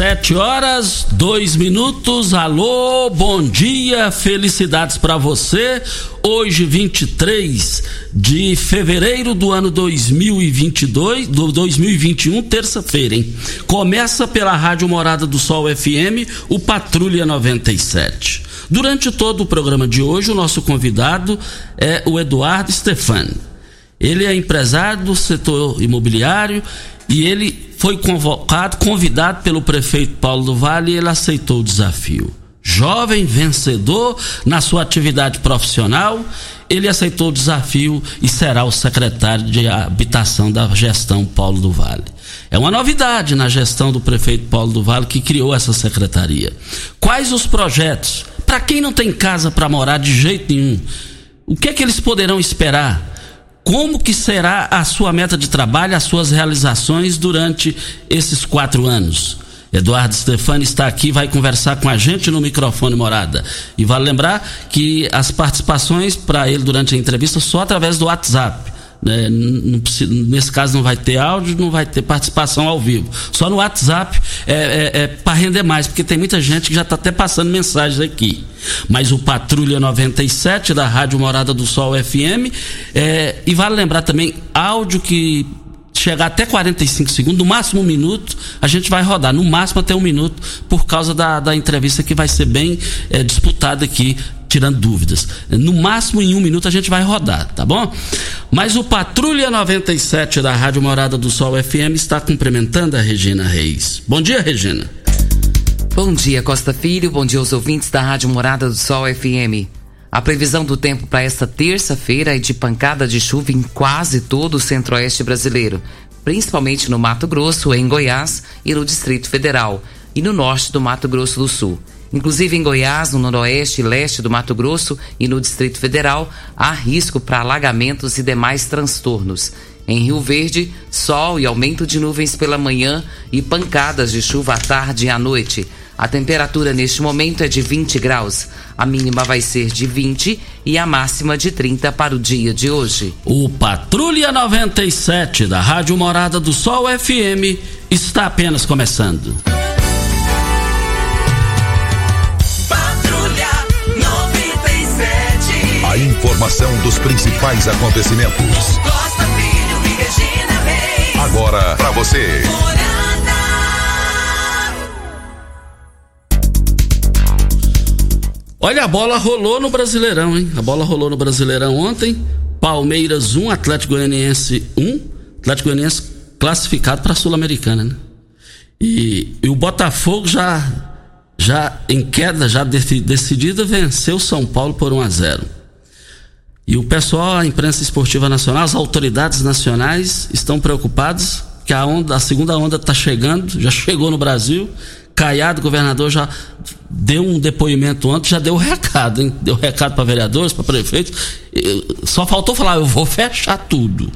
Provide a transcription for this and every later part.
Sete horas, dois minutos. Alô, bom dia, felicidades para você. Hoje, 23 de fevereiro do ano 2022, do 2021, terça-feira, hein? Começa pela Rádio Morada do Sol FM, o Patrulha 97. Durante todo o programa de hoje, o nosso convidado é o Eduardo Stefani. Ele é empresário do setor imobiliário e ele foi convocado, convidado pelo prefeito Paulo do Vale e ele aceitou o desafio. Jovem vencedor na sua atividade profissional, ele aceitou o desafio e será o secretário de habitação da gestão Paulo do Vale. É uma novidade na gestão do prefeito Paulo do Vale que criou essa secretaria. Quais os projetos? Para quem não tem casa para morar de jeito nenhum, o que é que eles poderão esperar? Como que será a sua meta de trabalho, as suas realizações durante esses quatro anos. Eduardo Stefani está aqui, vai conversar com a gente no microfone morada. E vale lembrar que as participações para ele durante a entrevista só através do WhatsApp. Né? nesse caso não vai ter áudio, não vai ter participação ao vivo. Só no WhatsApp é, é, é para render mais, porque tem muita gente que já está até passando mensagens aqui. Mas o Patrulha 97 da Rádio Morada do Sol FM. É, e vale lembrar também, áudio que chegar até 45 segundos, no máximo um minuto, a gente vai rodar, no máximo até um minuto, por causa da, da entrevista que vai ser bem é, disputada aqui tirando dúvidas. No máximo em um minuto a gente vai rodar, tá bom? Mas o Patrulha 97 da Rádio Morada do Sol FM está cumprimentando a Regina Reis. Bom dia, Regina. Bom dia, Costa Filho. Bom dia aos ouvintes da Rádio Morada do Sol FM. A previsão do tempo para esta terça-feira é de pancada de chuva em quase todo o centro-oeste brasileiro, principalmente no Mato Grosso, em Goiás e no Distrito Federal, e no norte do Mato Grosso do Sul. Inclusive em Goiás, no noroeste e leste do Mato Grosso e no Distrito Federal, há risco para alagamentos e demais transtornos. Em Rio Verde, sol e aumento de nuvens pela manhã e pancadas de chuva à tarde e à noite. A temperatura neste momento é de 20 graus. A mínima vai ser de 20 e a máxima de 30 para o dia de hoje. O Patrulha 97 da Rádio Morada do Sol FM está apenas começando. Informação dos principais acontecimentos. Costa Filho e Regina Reis. Agora para você. Olha, a bola rolou no Brasileirão, hein? A bola rolou no Brasileirão ontem. Palmeiras 1, Atlético Goianiense 1. Atlético Goianiense classificado para a Sul-Americana, né? E, e, o Botafogo já, já em queda, já decidida, venceu o São Paulo por 1 a 0. E o pessoal, a imprensa esportiva nacional, as autoridades nacionais estão preocupados que a, onda, a segunda onda está chegando, já chegou no Brasil. Caiado, governador, já deu um depoimento ontem, já deu o recado, hein? Deu recado para vereadores, para prefeitos. Só faltou falar, eu vou fechar tudo.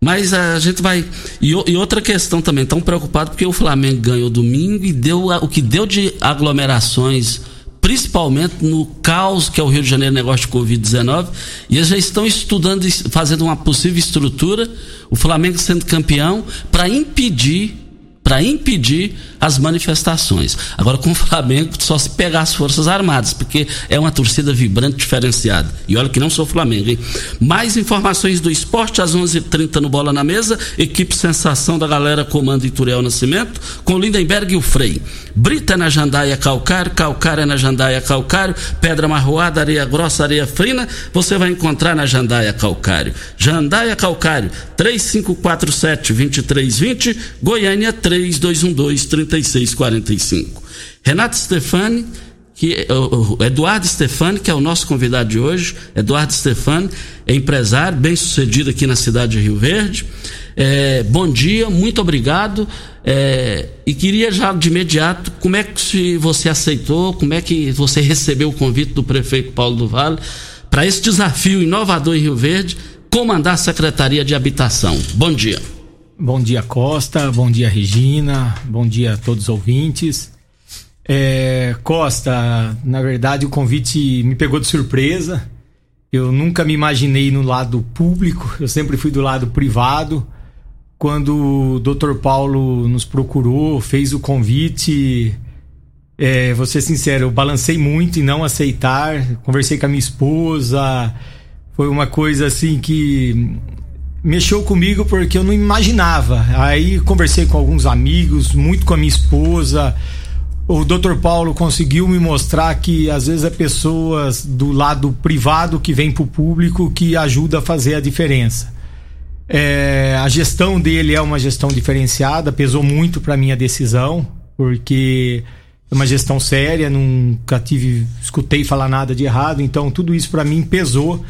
Mas a gente vai. E, e outra questão também, tão preocupado porque o Flamengo ganhou domingo e deu o que deu de aglomerações principalmente no caos que é o Rio de Janeiro negócio de Covid-19, e eles já estão estudando, fazendo uma possível estrutura, o Flamengo sendo campeão, para impedir para impedir as manifestações. Agora, com o Flamengo, só se pegar as Forças Armadas, porque é uma torcida vibrante, diferenciada. E olha que não sou Flamengo, hein? Mais informações do esporte às 11:30 h 30 no Bola na Mesa. Equipe Sensação da galera comando Ituriel Nascimento, com Lindenberg e o Frei. Brita na Jandaia Calcário, Calcário na Jandaia Calcário, Pedra Marroada, Areia Grossa, Areia Frina, você vai encontrar na Jandaia Calcário. Jandaia Calcário, 3547-2320, Goiânia 3212-3645. Renato Stefani, que o Eduardo Stefani, que é o nosso convidado de hoje. Eduardo Stefani é empresário, bem sucedido aqui na cidade de Rio Verde. É, bom dia, muito obrigado. É, e queria já de imediato, como é que você aceitou, como é que você recebeu o convite do prefeito Paulo do Vale para esse desafio inovador em Rio Verde, comandar a Secretaria de Habitação. Bom dia. Bom dia, Costa. Bom dia, Regina. Bom dia a todos os ouvintes. É, Costa, na verdade o convite me pegou de surpresa. Eu nunca me imaginei no lado público, eu sempre fui do lado privado. Quando o Dr. Paulo nos procurou, fez o convite, é, vou ser sincero, eu balancei muito em não aceitar. Conversei com a minha esposa, foi uma coisa assim que mexeu comigo porque eu não imaginava. Aí conversei com alguns amigos, muito com a minha esposa o Dr. Paulo conseguiu me mostrar que às vezes é pessoas do lado privado que vem para o público que ajuda a fazer a diferença. É, a gestão dele é uma gestão diferenciada, pesou muito para minha decisão, porque é uma gestão séria, nunca tive, escutei falar nada de errado, então tudo isso para mim pesou,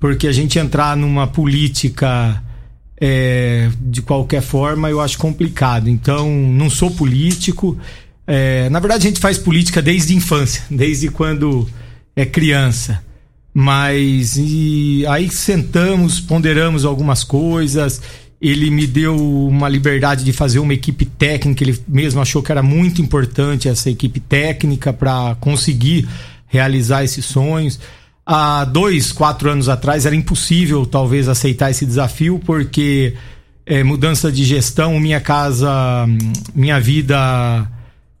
porque a gente entrar numa política é, de qualquer forma eu acho complicado. Então, não sou político, é, na verdade, a gente faz política desde a infância, desde quando é criança. Mas aí sentamos, ponderamos algumas coisas. Ele me deu uma liberdade de fazer uma equipe técnica. Ele mesmo achou que era muito importante essa equipe técnica para conseguir realizar esses sonhos. Há dois, quatro anos atrás era impossível, talvez, aceitar esse desafio, porque é, mudança de gestão, minha casa, minha vida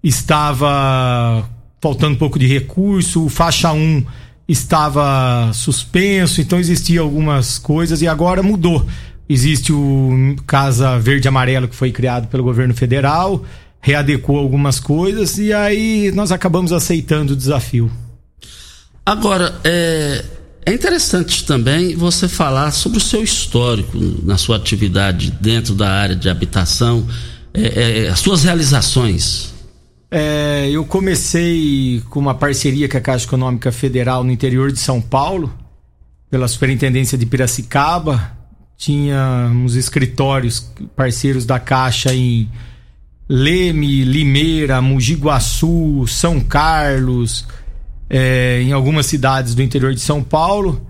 estava faltando um pouco de recurso, faixa 1 estava suspenso, então existiam algumas coisas e agora mudou. Existe o Casa Verde Amarelo que foi criado pelo governo federal, readecou algumas coisas e aí nós acabamos aceitando o desafio. Agora, é, é interessante também você falar sobre o seu histórico na sua atividade dentro da área de habitação, é, é, as suas realizações. É, eu comecei com uma parceria com a Caixa Econômica Federal no interior de São Paulo, pela Superintendência de Piracicaba. Tínhamos escritórios parceiros da Caixa em Leme, Limeira, Mogi Guaçu, São Carlos, é, em algumas cidades do interior de São Paulo.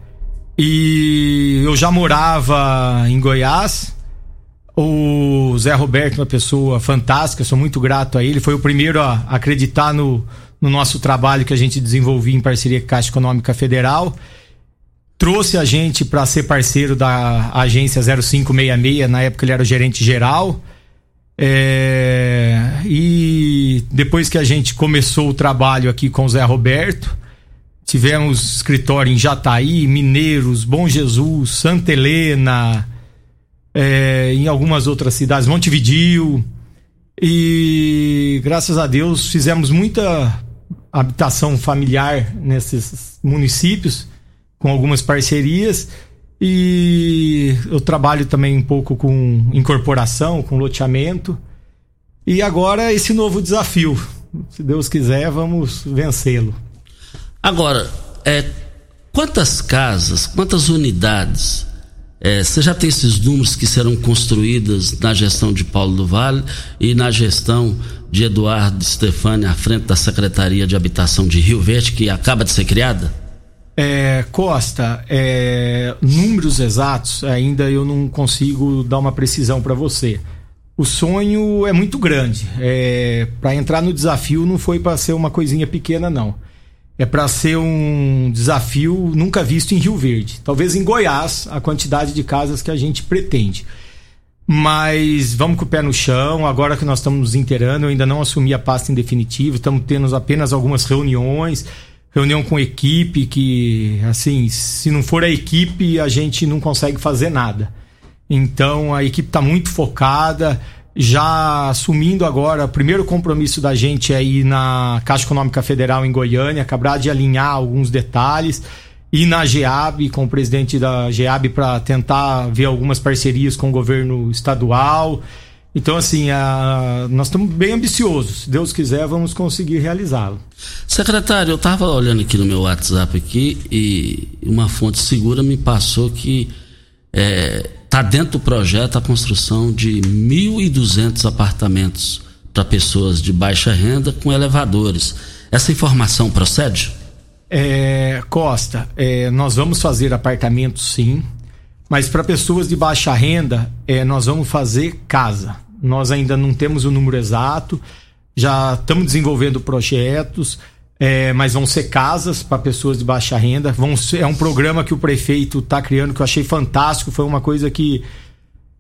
E eu já morava em Goiás o Zé Roberto, uma pessoa fantástica, sou muito grato a ele. Foi o primeiro a acreditar no, no nosso trabalho que a gente desenvolvia em parceria com a Caixa Econômica Federal. Trouxe a gente para ser parceiro da agência 0566, na época ele era o gerente geral. É, e depois que a gente começou o trabalho aqui com o Zé Roberto, tivemos escritório em Jataí, Mineiros, Bom Jesus, Santa Helena, é, em algumas outras cidades, Montevideo. E graças a Deus fizemos muita habitação familiar nesses municípios, com algumas parcerias. E eu trabalho também um pouco com incorporação, com loteamento. E agora esse novo desafio. Se Deus quiser, vamos vencê-lo. Agora, é, quantas casas, quantas unidades é, você já tem esses números que serão construídos na gestão de Paulo do Vale e na gestão de Eduardo Stefani à frente da Secretaria de Habitação de Rio Verde, que acaba de ser criada? É, Costa, é, números exatos ainda eu não consigo dar uma precisão para você. O sonho é muito grande. É, para entrar no desafio não foi para ser uma coisinha pequena, não. É para ser um desafio nunca visto em Rio Verde. Talvez em Goiás, a quantidade de casas que a gente pretende. Mas vamos com o pé no chão. Agora que nós estamos nos inteirando, eu ainda não assumi a pasta em definitivo. Estamos tendo apenas algumas reuniões reunião com equipe que, assim, se não for a equipe, a gente não consegue fazer nada. Então a equipe está muito focada, já assumindo agora, o primeiro compromisso da gente é ir na Caixa Econômica Federal em Goiânia, acabar de alinhar alguns detalhes, e na GEAB, com o presidente da GEAB, para tentar ver algumas parcerias com o governo estadual. Então, assim, a, nós estamos bem ambiciosos. Se Deus quiser, vamos conseguir realizá-lo. Secretário, eu estava olhando aqui no meu WhatsApp aqui e uma fonte segura me passou que está é, tá dentro do projeto a construção de 1.200 apartamentos para pessoas de baixa renda com elevadores. Essa informação procede? É, Costa, é, nós vamos fazer apartamentos sim. Mas para pessoas de baixa renda, é, nós vamos fazer casa. Nós ainda não temos o número exato, já estamos desenvolvendo projetos, é, mas vão ser casas para pessoas de baixa renda. Vão ser, é um programa que o prefeito está criando que eu achei fantástico. Foi uma coisa que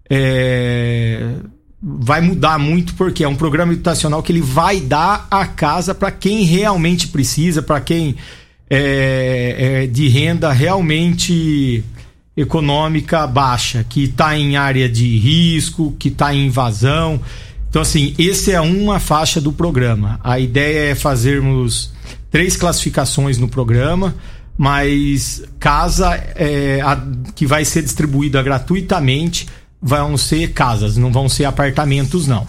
é, vai mudar muito porque é um programa habitacional que ele vai dar a casa para quem realmente precisa, para quem é, é, de renda realmente econômica baixa, que está em área de risco, que está em invasão. Então, assim, esse é uma faixa do programa. A ideia é fazermos três classificações no programa, mas casa é, a, que vai ser distribuída gratuitamente vão ser casas, não vão ser apartamentos, não.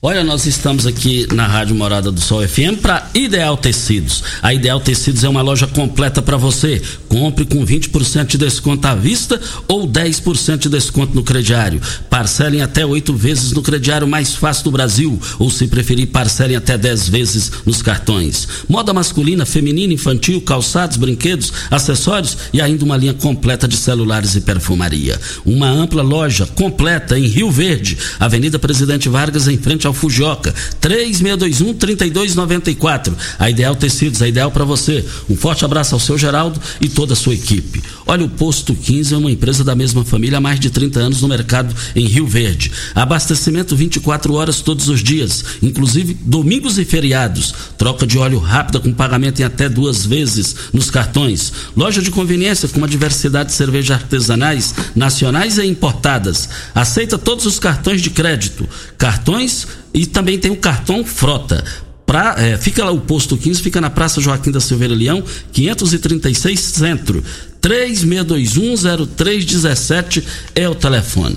Olha, nós estamos aqui na Rádio Morada do Sol FM para Ideal Tecidos. A Ideal Tecidos é uma loja completa para você. Compre com 20% de desconto à vista ou 10% de desconto no crediário. Parcelem até oito vezes no crediário mais fácil do Brasil. Ou, se preferir, parcelem até 10 vezes nos cartões. Moda masculina, feminina, infantil, calçados, brinquedos, acessórios e ainda uma linha completa de celulares e perfumaria. Uma ampla loja completa em Rio Verde, Avenida Presidente Vargas, em frente ao Fujioka. 3621 3294. A Ideal Tecidos, a ideal para você. Um forte abraço ao seu Geraldo e toda a sua equipe. Olha, o Posto 15 é uma empresa da mesma família há mais de 30 anos no mercado em Rio Verde. Abastecimento 24 horas todos os dias, inclusive domingos e feriados. Troca de óleo rápida com pagamento em até duas vezes nos cartões. Loja de conveniência com uma diversidade de cervejas artesanais, nacionais e importadas. Aceita todos os cartões de crédito. Cartões e também tem o cartão frota. Pra, é, fica lá o posto 15, fica na Praça Joaquim da Silveira Leão, 536 Centro. 36210317 é o telefone.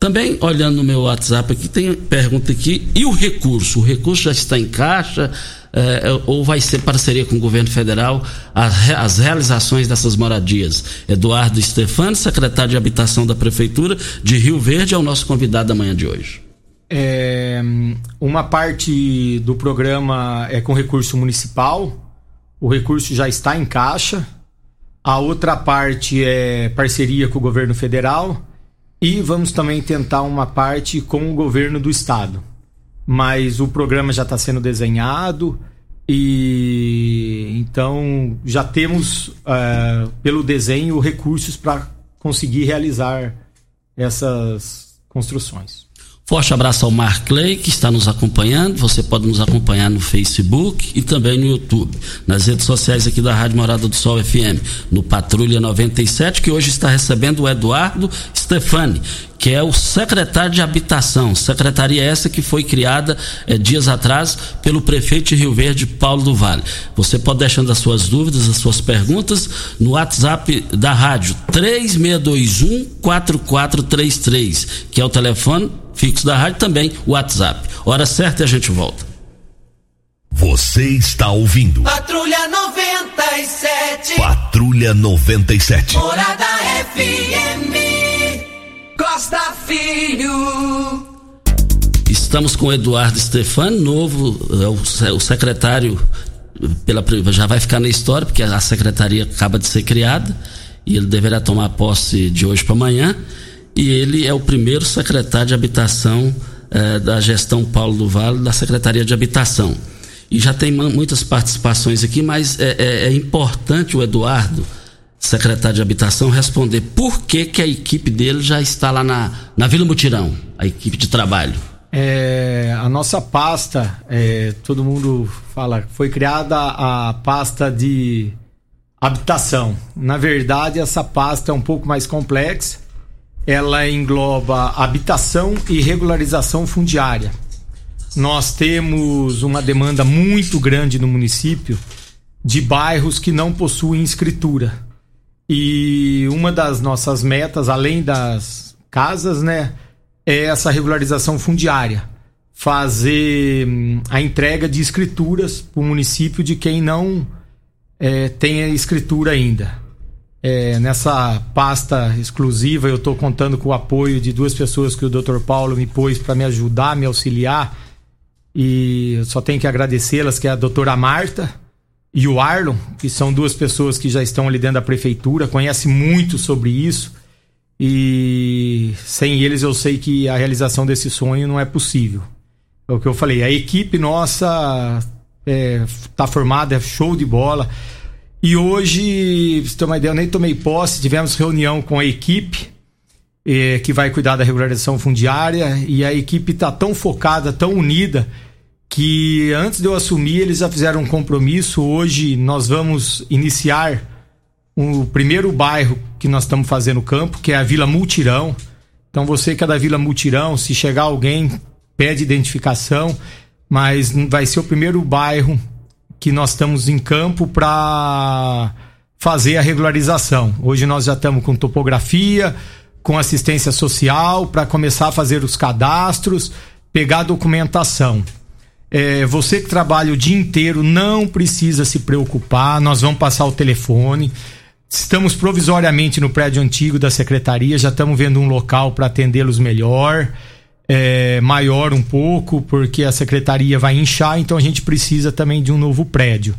Também, olhando no meu WhatsApp aqui, tem pergunta aqui, e o recurso? O recurso já está em caixa? É, é ou vai ser parceria com o governo federal as, as realizações dessas moradias? Eduardo Stefano, secretário de Habitação da Prefeitura de Rio Verde, é o nosso convidado da manhã de hoje. É, uma parte do programa é com recurso municipal, o recurso já está em caixa. A outra parte é parceria com o governo federal e vamos também tentar uma parte com o governo do estado. Mas o programa já está sendo desenhado e então já temos uh, pelo desenho recursos para conseguir realizar essas construções. Forte abraço ao Mark Clay, que está nos acompanhando. Você pode nos acompanhar no Facebook e também no YouTube. Nas redes sociais aqui da Rádio Morada do Sol FM. No Patrulha 97, que hoje está recebendo o Eduardo Stefani, que é o secretário de Habitação. Secretaria essa que foi criada é, dias atrás pelo prefeito de Rio Verde, Paulo do Vale. Você pode deixando as suas dúvidas, as suas perguntas no WhatsApp da rádio 3621 4433, que é o telefone fixo da rádio, também o WhatsApp. Hora certa e a gente volta. Você está ouvindo. Patrulha 97. Patrulha 97. Morada FM. Costa Filho. Estamos com o Eduardo Stefani, novo, é o secretário pela, já vai ficar na história, porque a secretaria acaba de ser criada e ele deverá tomar posse de hoje para amanhã. E ele é o primeiro secretário de habitação eh, da gestão Paulo do Vale, da Secretaria de Habitação. E já tem muitas participações aqui, mas é, é, é importante o Eduardo, secretário de Habitação, responder por que, que a equipe dele já está lá na, na Vila Mutirão, a equipe de trabalho. É, a nossa pasta, é, todo mundo fala, foi criada a pasta de habitação. Na verdade, essa pasta é um pouco mais complexa. Ela engloba habitação e regularização fundiária. Nós temos uma demanda muito grande no município de bairros que não possuem escritura. E uma das nossas metas, além das casas, né, é essa regularização fundiária. Fazer hum, a entrega de escrituras para o município de quem não é, tem a escritura ainda. É, nessa pasta exclusiva, eu estou contando com o apoio de duas pessoas que o Dr. Paulo me pôs para me ajudar, me auxiliar. E só tenho que agradecê-las, que é a doutora Marta e o Arlon, que são duas pessoas que já estão ali dentro da prefeitura, conhecem muito sobre isso e sem eles eu sei que a realização desse sonho não é possível. É o que eu falei, a equipe nossa é, tá formada, é show de bola. E hoje, se uma ideia, eu nem tomei posse, tivemos reunião com a equipe é, que vai cuidar da regularização fundiária e a equipe está tão focada, tão unida, que antes de eu assumir eles já fizeram um compromisso. Hoje nós vamos iniciar o primeiro bairro que nós estamos fazendo campo, que é a Vila Multirão. Então você que é da Vila Multirão, se chegar alguém, pede identificação, mas vai ser o primeiro bairro que nós estamos em campo para fazer a regularização. Hoje nós já estamos com topografia, com assistência social, para começar a fazer os cadastros, pegar a documentação. É, você que trabalha o dia inteiro não precisa se preocupar, nós vamos passar o telefone. Estamos provisoriamente no prédio antigo da secretaria, já estamos vendo um local para atendê-los melhor, é, maior um pouco, porque a secretaria vai inchar, então a gente precisa também de um novo prédio.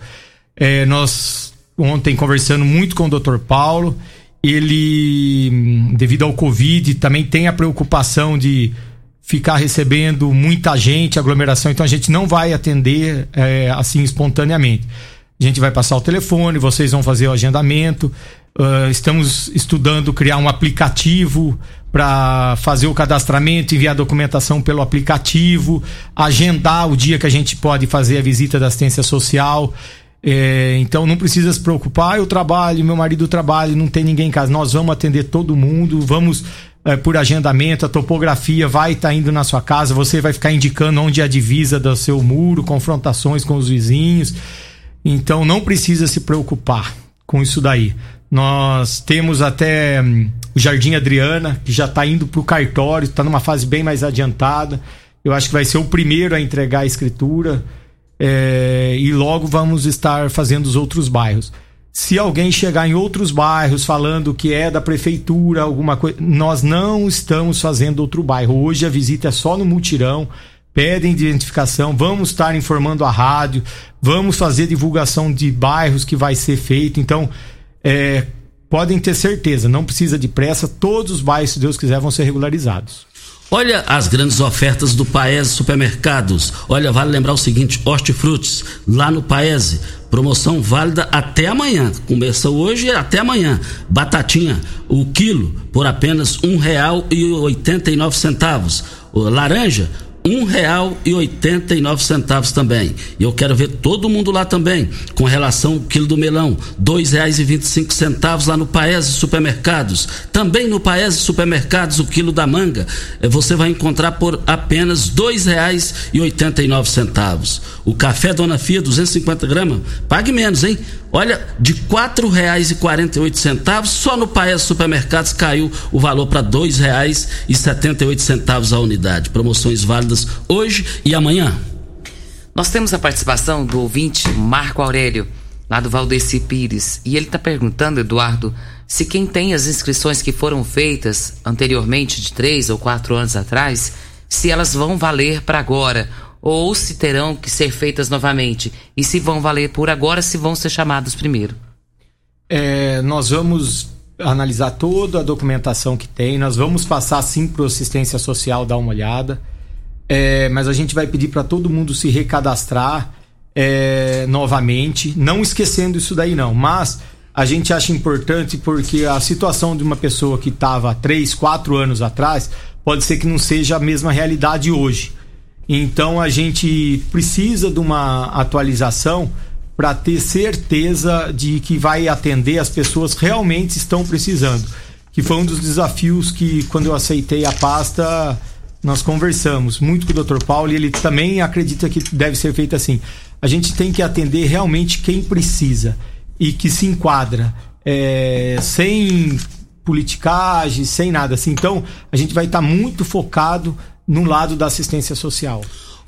É, nós ontem conversando muito com o Dr. Paulo, ele, devido ao Covid, também tem a preocupação de ficar recebendo muita gente, aglomeração, então a gente não vai atender é, assim espontaneamente. A gente vai passar o telefone, vocês vão fazer o agendamento. Uh, estamos estudando criar um aplicativo para fazer o cadastramento, enviar documentação pelo aplicativo, agendar o dia que a gente pode fazer a visita da assistência social. É, então não precisa se preocupar, eu trabalho, meu marido trabalha, não tem ninguém em casa. Nós vamos atender todo mundo, vamos é, por agendamento, a topografia vai estar tá indo na sua casa, você vai ficar indicando onde é a divisa do seu muro, confrontações com os vizinhos. Então não precisa se preocupar com isso daí. Nós temos até hum, o Jardim Adriana, que já está indo para o cartório, está numa fase bem mais adiantada. Eu acho que vai ser o primeiro a entregar a escritura. É, e logo vamos estar fazendo os outros bairros. Se alguém chegar em outros bairros falando que é da prefeitura, alguma coisa, nós não estamos fazendo outro bairro. Hoje a visita é só no mutirão pedem identificação, vamos estar informando a rádio, vamos fazer divulgação de bairros que vai ser feito. Então, é, podem ter certeza, não precisa de pressa, todos os bairros, se Deus quiser, vão ser regularizados. Olha as grandes ofertas do Paese Supermercados. Olha, vale lembrar o seguinte: hortifrutis, lá no Paese, promoção válida até amanhã. Começa hoje e até amanhã. Batatinha, o quilo, por apenas um real e oitenta e nove centavos. Laranja, um real e oitenta e nove centavos também. E eu quero ver todo mundo lá também, com relação ao quilo do melão, dois reais e vinte e cinco centavos lá no Paese Supermercados. Também no Paese Supermercados o quilo da manga eh, você vai encontrar por apenas dois reais e oitenta e nove centavos. O café Dona Fia 250 gramas, pague menos, hein? Olha, de quatro reais e quarenta e oito centavos, só no Paes Supermercados caiu o valor para dois reais e setenta e oito centavos a unidade. Promoções válidas hoje e amanhã. Nós temos a participação do ouvinte Marco Aurélio, lá do Valdeci Pires, e ele está perguntando, Eduardo, se quem tem as inscrições que foram feitas anteriormente, de três ou quatro anos atrás, se elas vão valer para agora ou se terão que ser feitas novamente? E se vão valer por agora, se vão ser chamados primeiro? É, nós vamos analisar toda a documentação que tem, nós vamos passar sim para assistência social dar uma olhada, é, mas a gente vai pedir para todo mundo se recadastrar é, novamente, não esquecendo isso daí não, mas a gente acha importante porque a situação de uma pessoa que estava três, quatro anos atrás pode ser que não seja a mesma realidade hoje. Então a gente precisa de uma atualização para ter certeza de que vai atender as pessoas que realmente estão precisando. Que foi um dos desafios que, quando eu aceitei a pasta, nós conversamos muito com o Dr. Paulo e ele também acredita que deve ser feito assim. A gente tem que atender realmente quem precisa e que se enquadra, é, sem politicagem, sem nada assim. Então, a gente vai estar tá muito focado no lado da assistência social.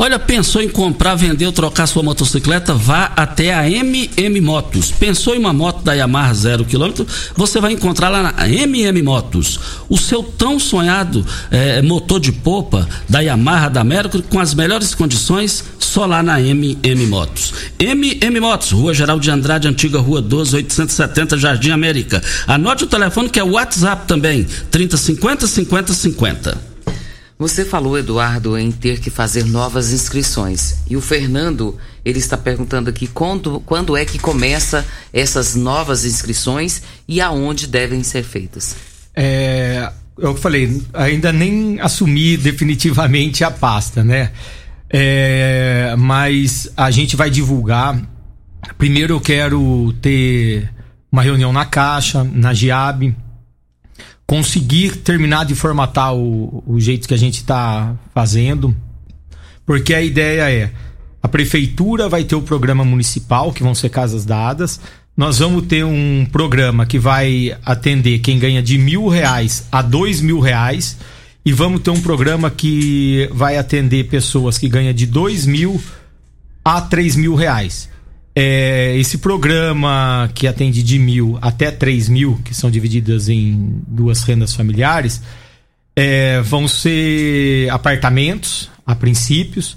Olha, pensou em comprar, vender ou trocar sua motocicleta? Vá até a MM Motos. Pensou em uma moto da Yamaha zero quilômetro? Você vai encontrar lá na MM Motos. O seu tão sonhado é, motor de popa da Yamaha da Mercury com as melhores condições só lá na MM Motos. MM Motos, Rua Geral de Andrade, antiga Rua 12, 870, Jardim América. Anote o telefone que é o WhatsApp também, 3050 5050. 50. Você falou, Eduardo, em ter que fazer novas inscrições. E o Fernando, ele está perguntando aqui quando, quando é que começa essas novas inscrições e aonde devem ser feitas. É, eu falei, ainda nem assumi definitivamente a pasta, né? É, mas a gente vai divulgar. Primeiro eu quero ter uma reunião na Caixa, na GIAB conseguir terminar de formatar o, o jeito que a gente está fazendo, porque a ideia é a prefeitura vai ter o programa municipal, que vão ser casas dadas. Nós vamos ter um programa que vai atender quem ganha de mil reais a dois mil reais. E vamos ter um programa que vai atender pessoas que ganham de dois mil a três mil reais. É, esse programa que atende de mil até três mil, que são divididas em duas rendas familiares, é, vão ser apartamentos, a princípios,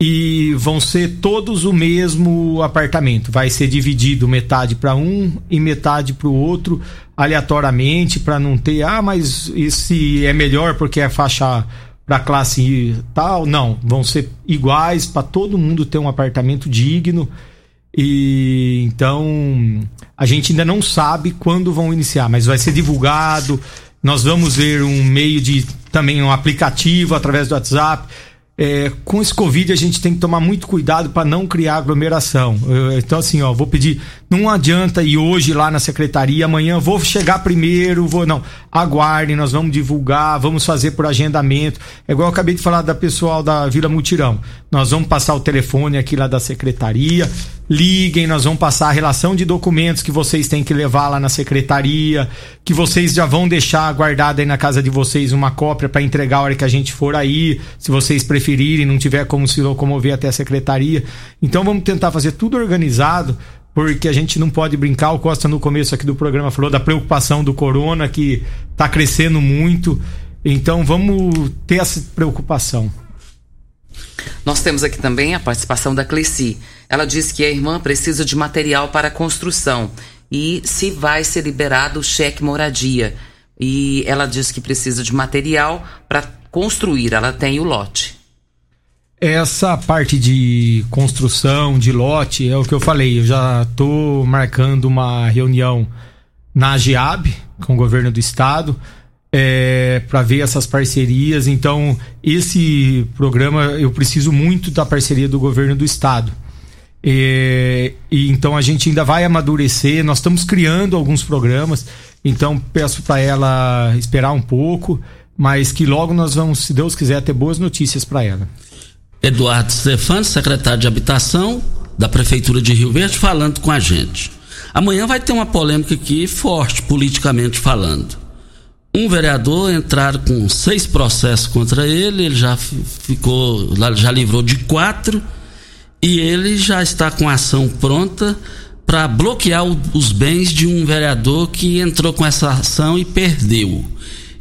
e vão ser todos o mesmo apartamento. Vai ser dividido metade para um e metade para o outro, aleatoriamente, para não ter, ah, mas esse é melhor porque é faixa para classe tal. Não, vão ser iguais para todo mundo ter um apartamento digno e então a gente ainda não sabe quando vão iniciar, mas vai ser divulgado. Nós vamos ver um meio de também um aplicativo através do WhatsApp é, com esse Covid a gente tem que tomar muito cuidado para não criar aglomeração. então, assim, ó, vou pedir, não adianta ir hoje lá na secretaria, amanhã vou chegar primeiro, vou. Não, aguardem, nós vamos divulgar, vamos fazer por agendamento. É igual eu acabei de falar da pessoal da Vila Mutirão. Nós vamos passar o telefone aqui lá da secretaria, liguem, nós vamos passar a relação de documentos que vocês têm que levar lá na secretaria, que vocês já vão deixar guardada aí na casa de vocês uma cópia para entregar a hora que a gente for aí, se vocês preferirem preferirem, não tiver como se locomover até a secretaria. Então vamos tentar fazer tudo organizado, porque a gente não pode brincar. O Costa, no começo aqui do programa, falou da preocupação do corona, que está crescendo muito. Então vamos ter essa preocupação. Nós temos aqui também a participação da Cleci. Ela diz que a irmã precisa de material para construção e se vai ser liberado o cheque moradia. E ela diz que precisa de material para construir. Ela tem o lote. Essa parte de construção, de lote, é o que eu falei. Eu já estou marcando uma reunião na GEAB, com o governo do estado, é, para ver essas parcerias. Então, esse programa eu preciso muito da parceria do governo do estado. É, e então a gente ainda vai amadurecer. Nós estamos criando alguns programas, então peço para ela esperar um pouco, mas que logo nós vamos, se Deus quiser, ter boas notícias para ela. Eduardo Stefano, secretário de Habitação da Prefeitura de Rio Verde, falando com a gente. Amanhã vai ter uma polêmica aqui forte, politicamente falando. Um vereador entrar com seis processos contra ele, ele já ficou, já livrou de quatro, e ele já está com a ação pronta para bloquear os bens de um vereador que entrou com essa ação e perdeu.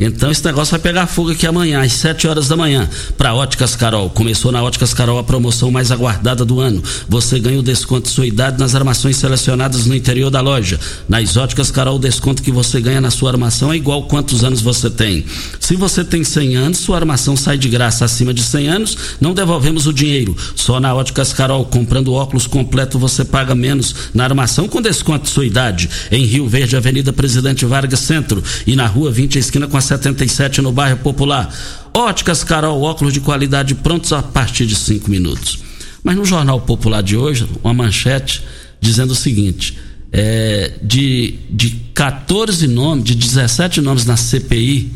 Então esse negócio vai pegar fogo aqui amanhã, às 7 horas da manhã, para Óticas Carol. Começou na Óticas Carol a promoção mais aguardada do ano. Você ganha o desconto de sua idade nas armações selecionadas no interior da loja. Nas Óticas Carol, o desconto que você ganha na sua armação é igual quantos anos você tem. Se você tem 100 anos, sua armação sai de graça. Acima de 100 anos, não devolvemos o dinheiro. Só na Óticas Carol, comprando óculos completo, você paga menos na armação com desconto de sua idade. Em Rio Verde, Avenida Presidente Vargas Centro e na Rua 20, esquina com a 77 no bairro Popular. Óticas Carol, óculos de qualidade prontos a partir de 5 minutos. Mas no Jornal Popular de hoje, uma manchete dizendo o seguinte: é, de, de 14 nomes, de 17 nomes na CPI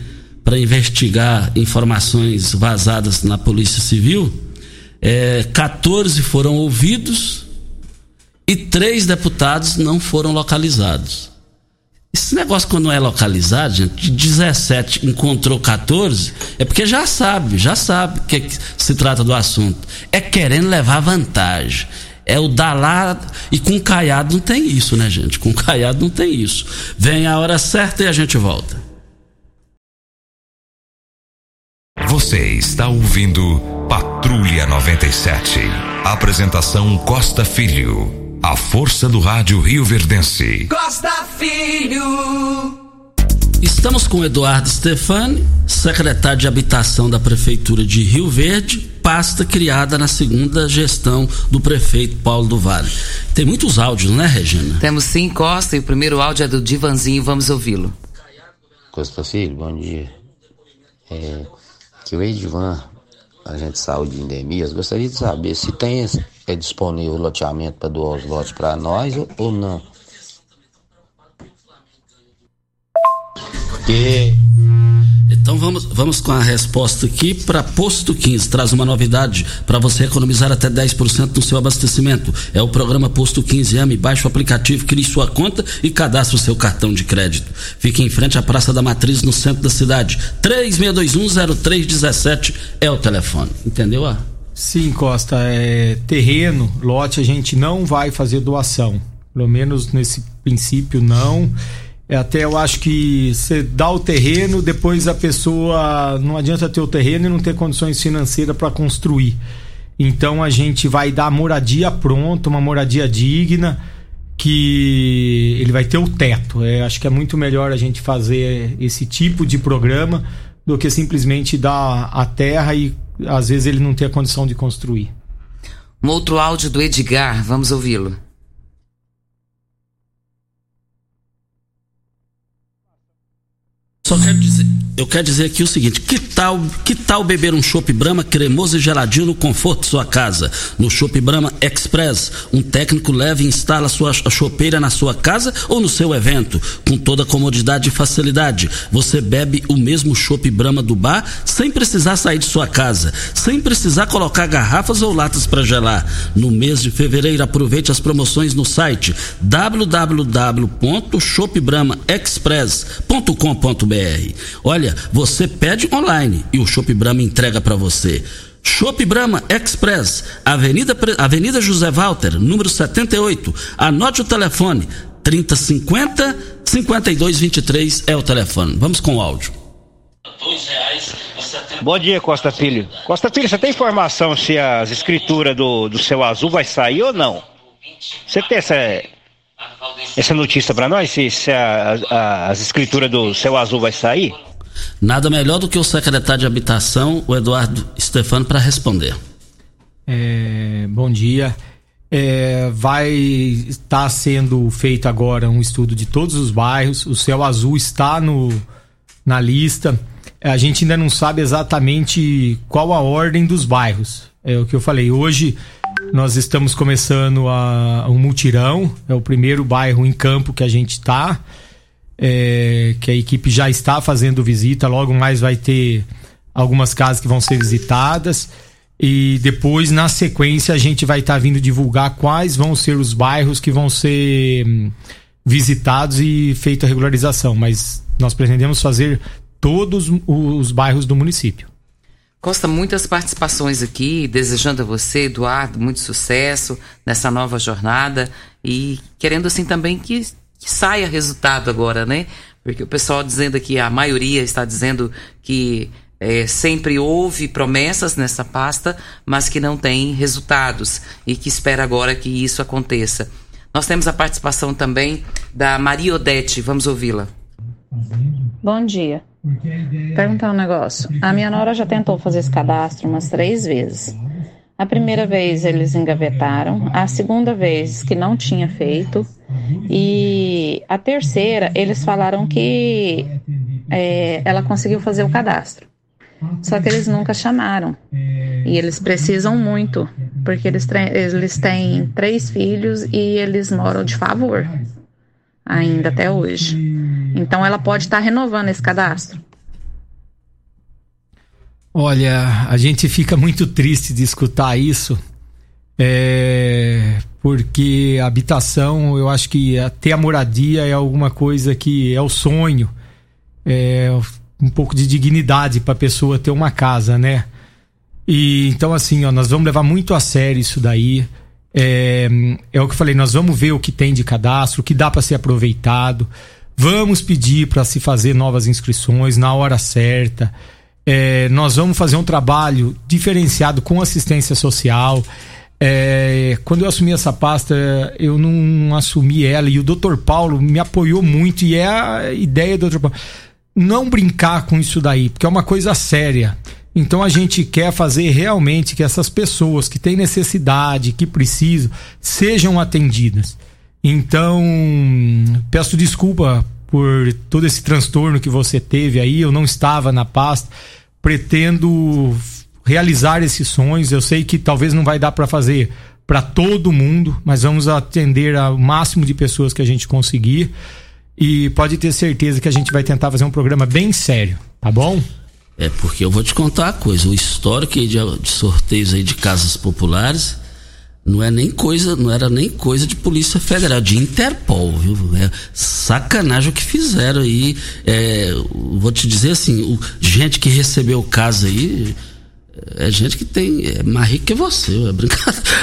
para investigar informações vazadas na Polícia Civil, é, 14 foram ouvidos e três deputados não foram localizados. Esse negócio quando é localizado, gente, de 17 encontrou 14, é porque já sabe, já sabe que, que se trata do assunto. É querendo levar vantagem. É o dar lá e com caiado não tem isso, né, gente? Com caiado não tem isso. Vem a hora certa e a gente volta. Você está ouvindo Patrulha 97. Apresentação Costa Filho. A força do rádio Rio Verdense. Costa Filho. Estamos com Eduardo Stefani, secretário de Habitação da Prefeitura de Rio Verde, pasta criada na segunda gestão do prefeito Paulo do Vale. Tem muitos áudios, né, Regina? Temos sim, Costa, e o primeiro áudio é do Divanzinho, vamos ouvi-lo. Costa Filho, bom dia. É, que o Edivan, agente de saúde de endemias, gostaria de saber se tem é disponível o loteamento para doar os lotes para nós ou, não. Porque Então vamos, vamos com a resposta aqui para Posto 15. Traz uma novidade para você economizar até 10% no seu abastecimento. É o programa Posto 15 Ame. Baixe o aplicativo, crie sua conta e cadastre o seu cartão de crédito. Fique em frente à Praça da Matriz, no centro da cidade. 36210317 é o telefone. Entendeu? Ah? Sim, Costa, é terreno, lote, a gente não vai fazer doação. Pelo menos nesse princípio não. É, até eu acho que você dá o terreno, depois a pessoa não adianta ter o terreno e não ter condições financeiras para construir. Então a gente vai dar moradia pronta, uma moradia digna, que ele vai ter o teto. É, acho que é muito melhor a gente fazer esse tipo de programa do que simplesmente dar a terra e às vezes ele não tem a condição de construir. Um outro áudio do Edgar, vamos ouvi-lo. Só quero dizer, eu quero dizer aqui o seguinte: que tal, que tal beber um chopp Brahma cremoso e geladinho no conforto de sua casa? No Chopp Brahma Express, um técnico leva e instala sua chopeira na sua casa ou no seu evento, com toda comodidade e facilidade. Você bebe o mesmo chopp Brahma do bar sem precisar sair de sua casa, sem precisar colocar garrafas ou latas para gelar. No mês de fevereiro, aproveite as promoções no site www.shopbramaexpress.com.br. Olha, você pede online e o Shop Brahma entrega para você. Shop Brahma Express, Avenida, Avenida José Walter, número 78. Anote o telefone: 3050 5223 é o telefone. Vamos com o áudio. Bom dia, Costa Filho. Costa Filho, você tem informação se as escrituras do, do seu azul vai sair ou não? Você tem essa, essa notícia para nós? Se, se a- a- as escrituras do seu azul vai sair? Nada melhor do que o secretário de Habitação, o Eduardo Stefano, para responder. É, bom dia. É, vai estar sendo feito agora um estudo de todos os bairros. O Céu Azul está no, na lista. A gente ainda não sabe exatamente qual a ordem dos bairros. É o que eu falei. Hoje nós estamos começando a, um mutirão. É o primeiro bairro em campo que a gente está. É, que a equipe já está fazendo visita. Logo mais vai ter algumas casas que vão ser visitadas. E depois, na sequência, a gente vai estar vindo divulgar quais vão ser os bairros que vão ser hum, visitados e feita a regularização. Mas nós pretendemos fazer todos os bairros do município. Costa, muitas participações aqui, desejando a você, Eduardo, muito sucesso nessa nova jornada e querendo assim também que, que saia resultado agora, né? Porque o pessoal dizendo aqui, a maioria está dizendo que é, sempre houve promessas nessa pasta, mas que não tem resultados e que espera agora que isso aconteça. Nós temos a participação também da Maria Odete, vamos ouvi-la. Bom dia. Perguntar um negócio. A minha nora já tentou fazer esse cadastro umas três vezes. A primeira vez eles engavetaram, a segunda vez que não tinha feito, e a terceira eles falaram que é, ela conseguiu fazer o cadastro. Só que eles nunca chamaram. E eles precisam muito, porque eles, eles têm três filhos e eles moram de favor, ainda até hoje. Então ela pode estar renovando esse cadastro. Olha, a gente fica muito triste de escutar isso, é, porque habitação, eu acho que até a moradia é alguma coisa que é o sonho, é um pouco de dignidade para a pessoa ter uma casa, né? E então assim, ó, nós vamos levar muito a sério isso daí. É, é o que eu falei, nós vamos ver o que tem de cadastro, o que dá para ser aproveitado. Vamos pedir para se fazer novas inscrições na hora certa. É, nós vamos fazer um trabalho diferenciado com assistência social. É, quando eu assumi essa pasta, eu não assumi ela e o Dr. Paulo me apoiou muito e é a ideia do Dr. Paulo. Não brincar com isso daí, porque é uma coisa séria. Então a gente quer fazer realmente que essas pessoas que têm necessidade, que precisam, sejam atendidas. Então, peço desculpa por todo esse transtorno que você teve aí. Eu não estava na pasta. Pretendo realizar esses sonhos. Eu sei que talvez não vai dar para fazer para todo mundo, mas vamos atender ao máximo de pessoas que a gente conseguir. E pode ter certeza que a gente vai tentar fazer um programa bem sério, tá bom? É porque eu vou te contar uma coisa, o histórico de, de sorteios aí de casas populares não é nem coisa, não era nem coisa de Polícia Federal, de Interpol, viu? É sacanagem o que fizeram aí. É, vou te dizer assim, o, gente que recebeu o caso aí é gente que tem é mais rico que você, é brincadeira.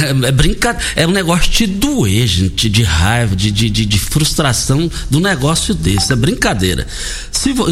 É, é brincadeira, é um negócio de doer, gente, de raiva, de, de, de, de frustração do negócio desse, é brincadeira. Se vo,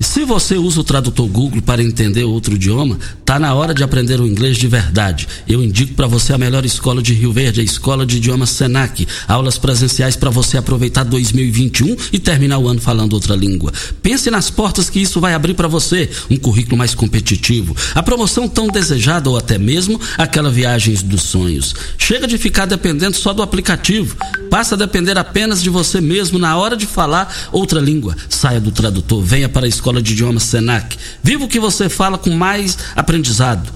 se você usa o tradutor Google para entender outro idioma, tá na hora de aprender o inglês de verdade. Eu indico para você a melhor escola de Rio Verde, a Escola de Idiomas Senac. Aulas presenciais para você aproveitar 2021 e terminar o ano falando outra língua. Pense nas portas que isso vai abrir para você, um currículo mais competitivo, a promoção tão desejada ou até mesmo aquela viagem dos sonhos. Chega de ficar dependendo só do aplicativo. Passa a depender apenas de você mesmo na hora de falar outra língua. Saia do tradutor, venha para a escola Escola de Idiomas Senac. Viva o que você fala com mais aprendizado.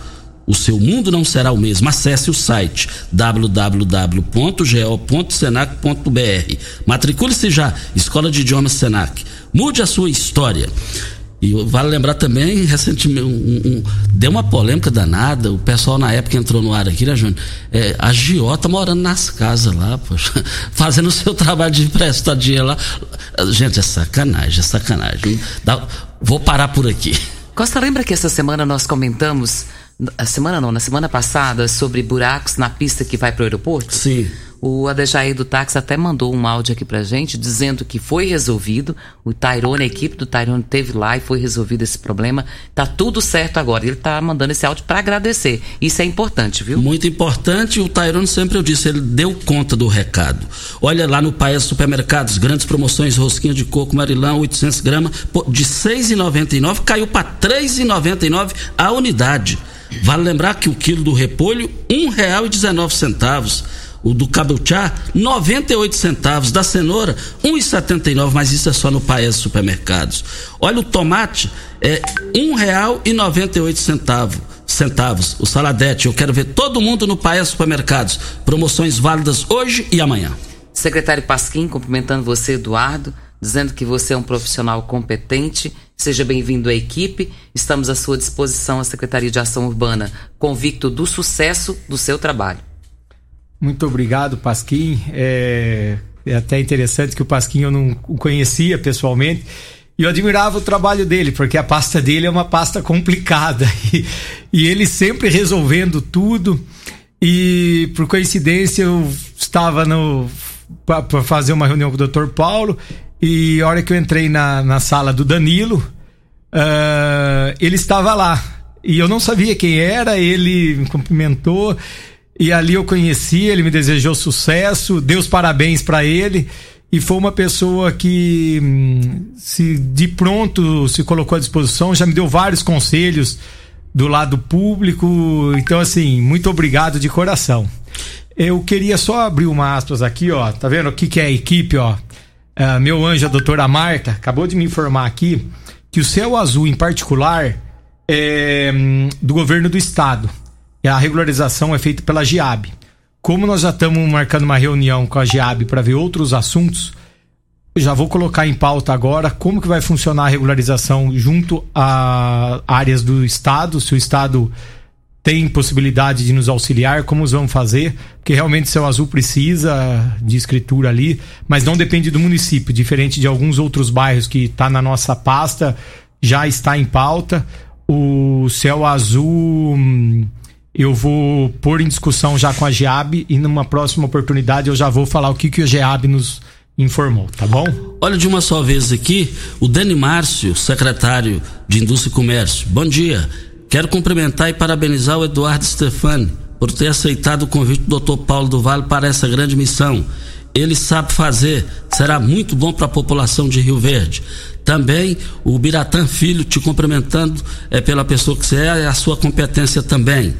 O seu mundo não será o mesmo. Acesse o site www.go.senac.br. Matricule-se já, Escola de Idiomas Senac. Mude a sua história. E vale lembrar também, recentemente, um, um, deu uma polêmica danada, o pessoal na época entrou no ar aqui, né, Júnior? É, a Giota morando nas casas lá, poxa, fazendo o seu trabalho de dia lá. Gente, é sacanagem, é sacanagem. Dá, vou parar por aqui. Costa, lembra que essa semana nós comentamos, a semana não, na semana passada, sobre buracos na pista que vai para o aeroporto? Sim. O Adejaí do táxi até mandou um áudio aqui pra gente dizendo que foi resolvido. O Tyrone, a equipe do Tyrone teve lá e foi resolvido esse problema. Tá tudo certo agora. Ele tá mandando esse áudio para agradecer. Isso é importante, viu? Muito importante. O Tyrone sempre eu disse, ele deu conta do recado. Olha lá no Paes Supermercados, grandes promoções, rosquinha de coco, marilã, 800 gramas, de 6,99 caiu para 3,99 a unidade. Vale lembrar que o quilo do repolho, um real e 19 centavos o do cabuchá, 98 centavos, da cenoura, 1,79, mas isso é só no Paes Supermercados. Olha o tomate, é um real e 98 centavos. Centavos, o saladete. Eu quero ver todo mundo no Paes Supermercados. Promoções válidas hoje e amanhã. Secretário Pasquim, cumprimentando você, Eduardo, dizendo que você é um profissional competente. Seja bem-vindo à equipe. Estamos à sua disposição, a Secretaria de Ação Urbana, convicto do sucesso do seu trabalho. Muito obrigado, Pasquim. É, é até interessante que o Pasquim eu não o conhecia pessoalmente. E eu admirava o trabalho dele, porque a pasta dele é uma pasta complicada. E, e ele sempre resolvendo tudo. E por coincidência eu estava no para fazer uma reunião com o Dr. Paulo E a hora que eu entrei na, na sala do Danilo, uh, ele estava lá. E eu não sabia quem era, ele me cumprimentou. E ali eu conheci, ele me desejou sucesso, deu os parabéns para ele. E foi uma pessoa que hum, se de pronto se colocou à disposição, já me deu vários conselhos do lado público. Então, assim, muito obrigado de coração. Eu queria só abrir uma aspas aqui, ó. Tá vendo o que, que é a equipe, ó? Uh, meu anjo, a doutora Marta, acabou de me informar aqui que o céu azul, em particular, é hum, do governo do estado. E a regularização é feita pela GIAB. Como nós já estamos marcando uma reunião com a GIAB para ver outros assuntos, já vou colocar em pauta agora como que vai funcionar a regularização junto a áreas do estado, se o estado tem possibilidade de nos auxiliar, como vamos fazer, porque realmente o Céu Azul precisa de escritura ali, mas não depende do município, diferente de alguns outros bairros que está na nossa pasta, já está em pauta. O Céu Azul hum, eu vou pôr em discussão já com a GEAB e numa próxima oportunidade eu já vou falar o que, que o GEAB nos informou, tá bom? Olha de uma só vez aqui, o Dani Márcio, secretário de Indústria e Comércio. Bom dia. Quero cumprimentar e parabenizar o Eduardo Stefani por ter aceitado o convite do Dr. Paulo do Vale para essa grande missão. Ele sabe fazer, será muito bom para a população de Rio Verde. Também o Biratã Filho te cumprimentando é, pela pessoa que você é e a sua competência também.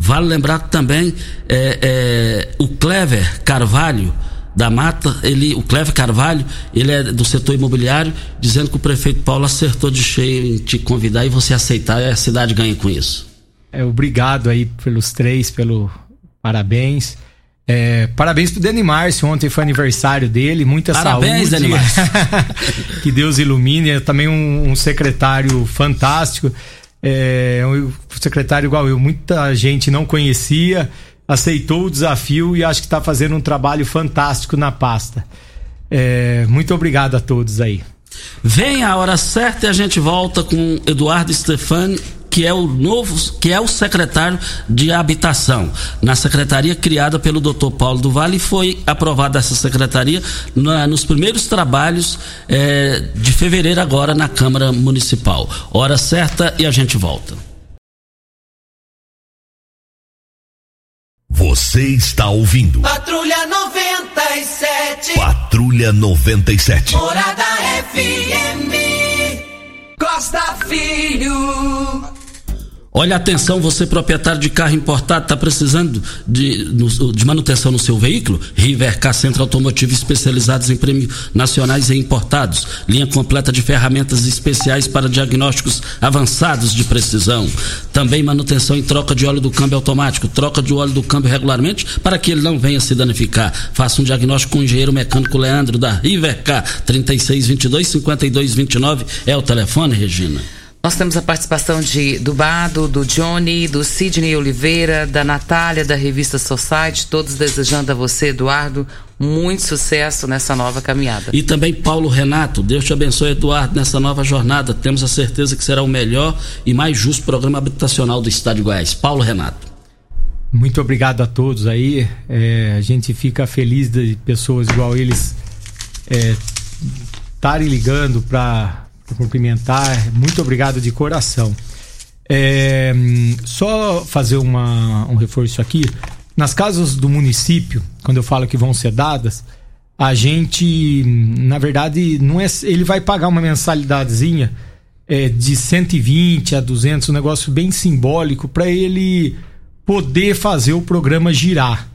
Vale lembrar também é, é, o Clever Carvalho da Mata, ele, o Clever Carvalho, ele é do setor imobiliário, dizendo que o prefeito Paulo acertou de cheio em te convidar e você aceitar, e a cidade ganha com isso. É, obrigado aí pelos três, pelo parabéns. É, parabéns pro Dani Márcio, ontem foi aniversário dele, muita parabéns, saúde. Parabéns, Dani Márcio. que Deus ilumine, é também um, um secretário fantástico, é, um secretário igual eu, muita gente não conhecia, aceitou o desafio e acho que está fazendo um trabalho fantástico na pasta. É, muito obrigado a todos aí. Vem a hora certa e a gente volta com Eduardo Stefani, que é o novo, que é o secretário de habitação. Na secretaria criada pelo Dr. Paulo do Vale, foi aprovada essa secretaria na, nos primeiros trabalhos é, de fevereiro agora na Câmara Municipal. Hora certa e a gente volta. Você está ouvindo. Patrulha 97. Patrulha 97. Morada FM. Costa Filho. Olha, atenção, você proprietário de carro importado, está precisando de, de, manutenção no seu veículo? Rivercar Centro Automotivo especializados em prêmios nacionais e importados. Linha completa de ferramentas especiais para diagnósticos avançados de precisão. Também manutenção em troca de óleo do câmbio automático. Troca de óleo do câmbio regularmente para que ele não venha se danificar. Faça um diagnóstico com o engenheiro mecânico Leandro da Rivercar. 3622 5229 é o telefone, Regina. Nós temos a participação de, do Bado, do Johnny, do Sidney Oliveira, da Natália, da revista Society, todos desejando a você, Eduardo, muito sucesso nessa nova caminhada. E também Paulo Renato, Deus te abençoe, Eduardo, nessa nova jornada. Temos a certeza que será o melhor e mais justo programa habitacional do Estado de Goiás. Paulo Renato. Muito obrigado a todos aí. É, a gente fica feliz de pessoas igual eles estarem é, ligando para cumprimentar. Muito obrigado de coração. É, só fazer uma, um reforço aqui. Nas casas do município, quando eu falo que vão ser dadas, a gente, na verdade, não é, ele vai pagar uma mensalidadezinha é, de 120 a 200, um negócio bem simbólico, para ele poder fazer o programa girar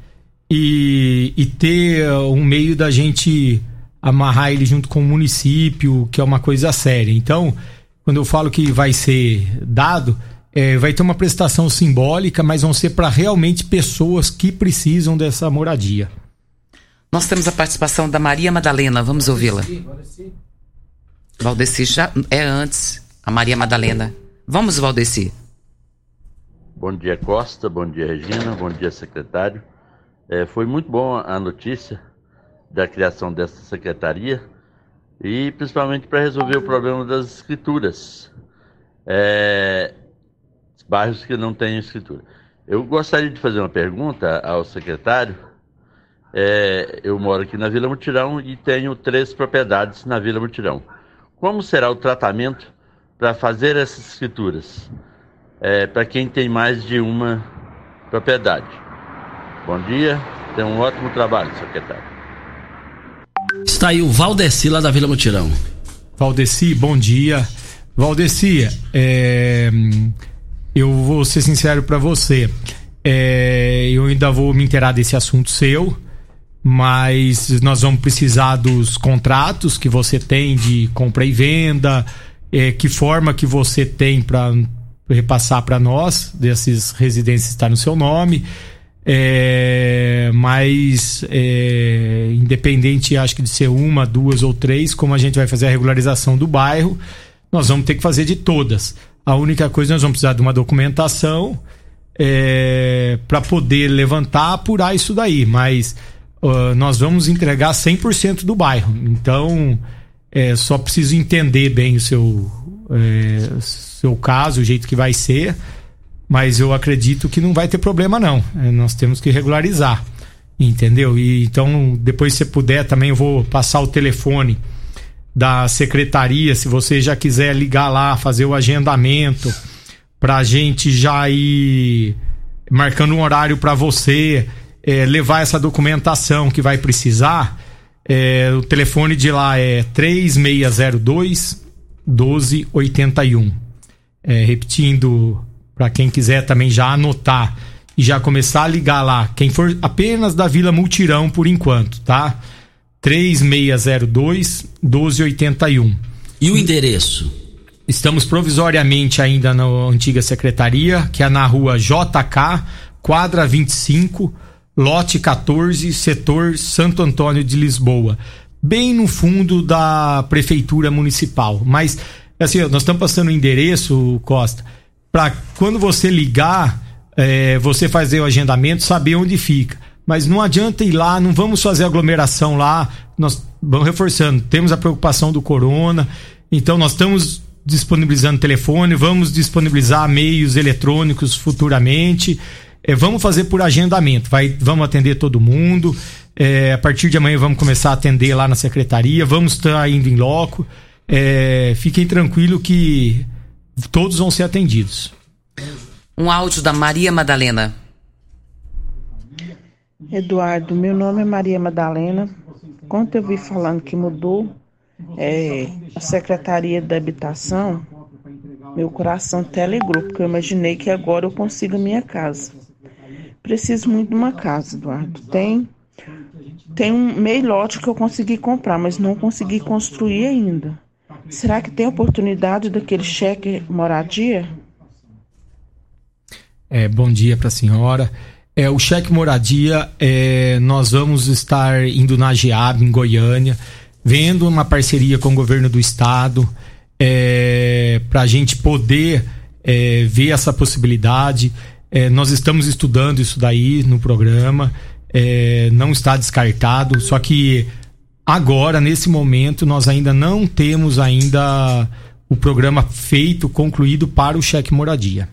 e, e ter um meio da gente amarrar ele junto com o município, que é uma coisa séria. Então, quando eu falo que vai ser dado, é, vai ter uma prestação simbólica, mas vão ser para realmente pessoas que precisam dessa moradia. Nós temos a participação da Maria Madalena, vamos ouvi-la. Valdeci já é antes, a Maria Madalena. Vamos, Valdeci. Bom dia, Costa. Bom dia, Regina. Bom dia, secretário. É, foi muito bom a notícia da criação dessa secretaria e principalmente para resolver o problema das escrituras. É, bairros que não têm escritura. Eu gostaria de fazer uma pergunta ao secretário É, eu moro aqui na Vila Mutirão e tenho três propriedades na Vila Mutirão. Como será o tratamento para fazer essas escrituras? É, para quem tem mais de uma propriedade. Bom dia, tenha um ótimo trabalho, secretário. Está aí o Valdeci lá da Vila Mutirão. Valdeci, bom dia. Valdeci, é, eu vou ser sincero para você. É, eu ainda vou me inteirar desse assunto seu, mas nós vamos precisar dos contratos que você tem de compra e venda, é, que forma que você tem para repassar para nós desses residências estar no seu nome. É, mas é, independente, acho que de ser uma, duas ou três, como a gente vai fazer a regularização do bairro, nós vamos ter que fazer de todas. A única coisa, nós vamos precisar de uma documentação é, para poder levantar, apurar isso daí, mas uh, nós vamos entregar 100% do bairro. Então, é, só preciso entender bem o seu, é, seu caso, o jeito que vai ser mas eu acredito que não vai ter problema não. É, nós temos que regularizar, entendeu? E então depois se puder também eu vou passar o telefone da secretaria, se você já quiser ligar lá, fazer o agendamento para a gente já ir marcando um horário para você é, levar essa documentação que vai precisar. É, o telefone de lá é 3602 1281. É, repetindo para quem quiser também já anotar e já começar a ligar lá. Quem for apenas da Vila Multirão por enquanto, tá? 3602 1281. E o endereço? Estamos provisoriamente ainda na antiga secretaria, que é na rua JK, quadra 25, lote 14, setor Santo Antônio de Lisboa. Bem no fundo da prefeitura municipal. Mas, assim, nós estamos passando o endereço, Costa para quando você ligar, é, você fazer o agendamento, saber onde fica. Mas não adianta ir lá, não vamos fazer aglomeração lá. Nós vamos reforçando, temos a preocupação do corona, então nós estamos disponibilizando telefone, vamos disponibilizar meios eletrônicos futuramente. É, vamos fazer por agendamento, vai, vamos atender todo mundo. É, a partir de amanhã vamos começar a atender lá na secretaria, vamos estar indo em loco. É, fiquem tranquilos que todos vão ser atendidos. Um áudio da Maria Madalena. Eduardo, meu nome é Maria Madalena. Quando eu vi falando que mudou é, a Secretaria da Habitação, meu coração até alegrou, porque eu imaginei que agora eu consigo a minha casa. Preciso muito de uma casa, Eduardo. Tem, tem um meio lote que eu consegui comprar, mas não consegui construir ainda. Será que tem oportunidade daquele cheque moradia? É, bom dia para a senhora. É, o cheque moradia, é, nós vamos estar indo na GEAB, em Goiânia, vendo uma parceria com o governo do estado, é, para a gente poder é, ver essa possibilidade. É, nós estamos estudando isso daí no programa, é, não está descartado, só que Agora, nesse momento, nós ainda não temos ainda o programa feito, concluído para o cheque moradia.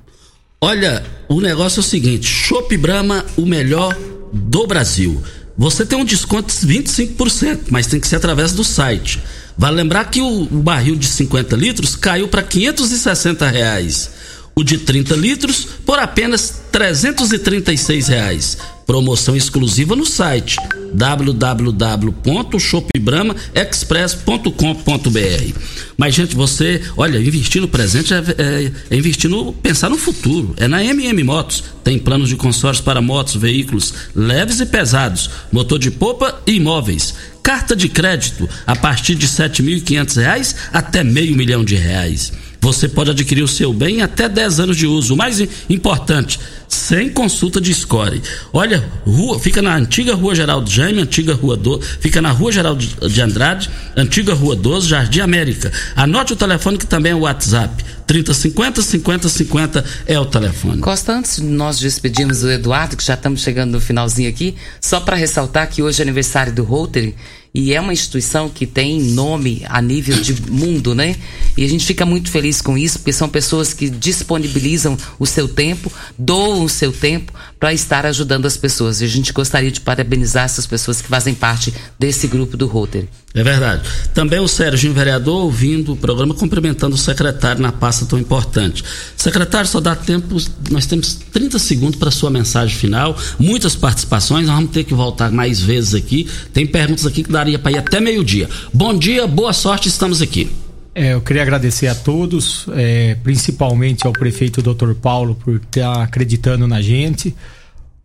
Olha, o negócio é o seguinte: Shop Brahma, o melhor do Brasil. Você tem um desconto de 25%, mas tem que ser através do site. Vale lembrar que o, barril de 50 litros caiu para 560 reais. O de 30 litros por apenas 336 reais. Promoção exclusiva no site www.shopbramaexpress.com.br. Mas, gente, você, olha, investir no presente é, é, é, investir no pensar no futuro. É na MM Motos. Tem planos de consórcio para motos, veículos leves e pesados, motor de popa e imóveis. Carta de crédito a partir de R$ 7.500 até meio milhão de reais. Você pode adquirir o seu bem em até 10 anos de uso. O mais importante, sem consulta de score. Olha, rua, fica na antiga Rua Geraldo Jaime, antiga Rua 12, fica na Rua Geraldo de Andrade, antiga Rua 12, Jardim América. Anote o telefone que também é o WhatsApp. 3050 5050 é o telefone. Costa, antes de nós despedirmos o Eduardo, que já estamos chegando no finalzinho aqui, só para ressaltar que hoje é aniversário do Rotary e é uma instituição que tem nome a nível de mundo, né? E a gente fica muito feliz com isso, porque são pessoas que disponibilizam o seu tempo, doam o seu tempo para estar ajudando as pessoas. E a gente gostaria de parabenizar essas pessoas que fazem parte desse grupo do Rotary. É verdade. Também o Sérgio, vereador, ouvindo o programa, cumprimentando o secretário na pasta tão importante. Secretário, só dá tempo, nós temos 30 segundos para sua mensagem final, muitas participações, nós vamos ter que voltar mais vezes aqui. Tem perguntas aqui que daria para ir até meio-dia. Bom dia, boa sorte, estamos aqui. É, eu queria agradecer a todos, é, principalmente ao prefeito Dr. Paulo por estar acreditando na gente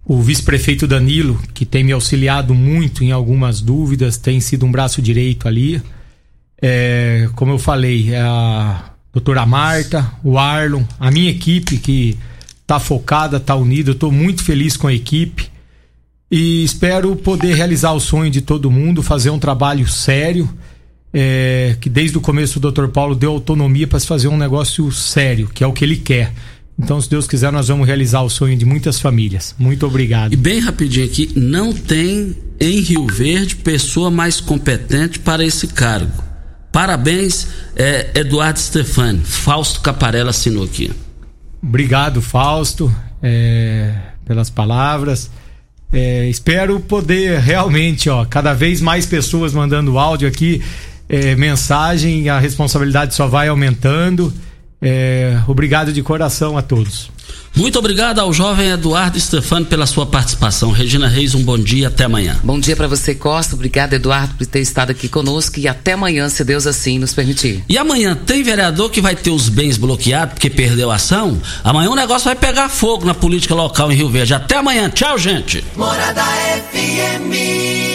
o vice-prefeito Danilo, que tem me auxiliado muito em algumas dúvidas, tem sido um braço direito ali. É, como eu falei, é a doutora Marta, o Arlon, a minha equipe que está focada, está unida. Estou muito feliz com a equipe e espero poder realizar o sonho de todo mundo, fazer um trabalho sério. É, que desde o começo o Dr. Paulo deu autonomia para se fazer um negócio sério, que é o que ele quer. Então, se Deus quiser, nós vamos realizar o sonho de muitas famílias. Muito obrigado. E bem rapidinho aqui, não tem em Rio Verde pessoa mais competente para esse cargo. Parabéns, é, Eduardo Stefani. Fausto Caparella assinou aqui. Obrigado, Fausto, é, pelas palavras. É, espero poder realmente, ó, cada vez mais pessoas mandando áudio aqui, é, mensagem, a responsabilidade só vai aumentando. É, obrigado de coração a todos. Muito obrigado ao jovem Eduardo Stefano pela sua participação. Regina Reis, um bom dia, até amanhã. Bom dia para você, Costa. Obrigado, Eduardo, por ter estado aqui conosco e até amanhã, se Deus assim nos permitir. E amanhã tem vereador que vai ter os bens bloqueados porque perdeu a ação? Amanhã o negócio vai pegar fogo na política local em Rio Verde. Até amanhã. Tchau, gente. Morada FM.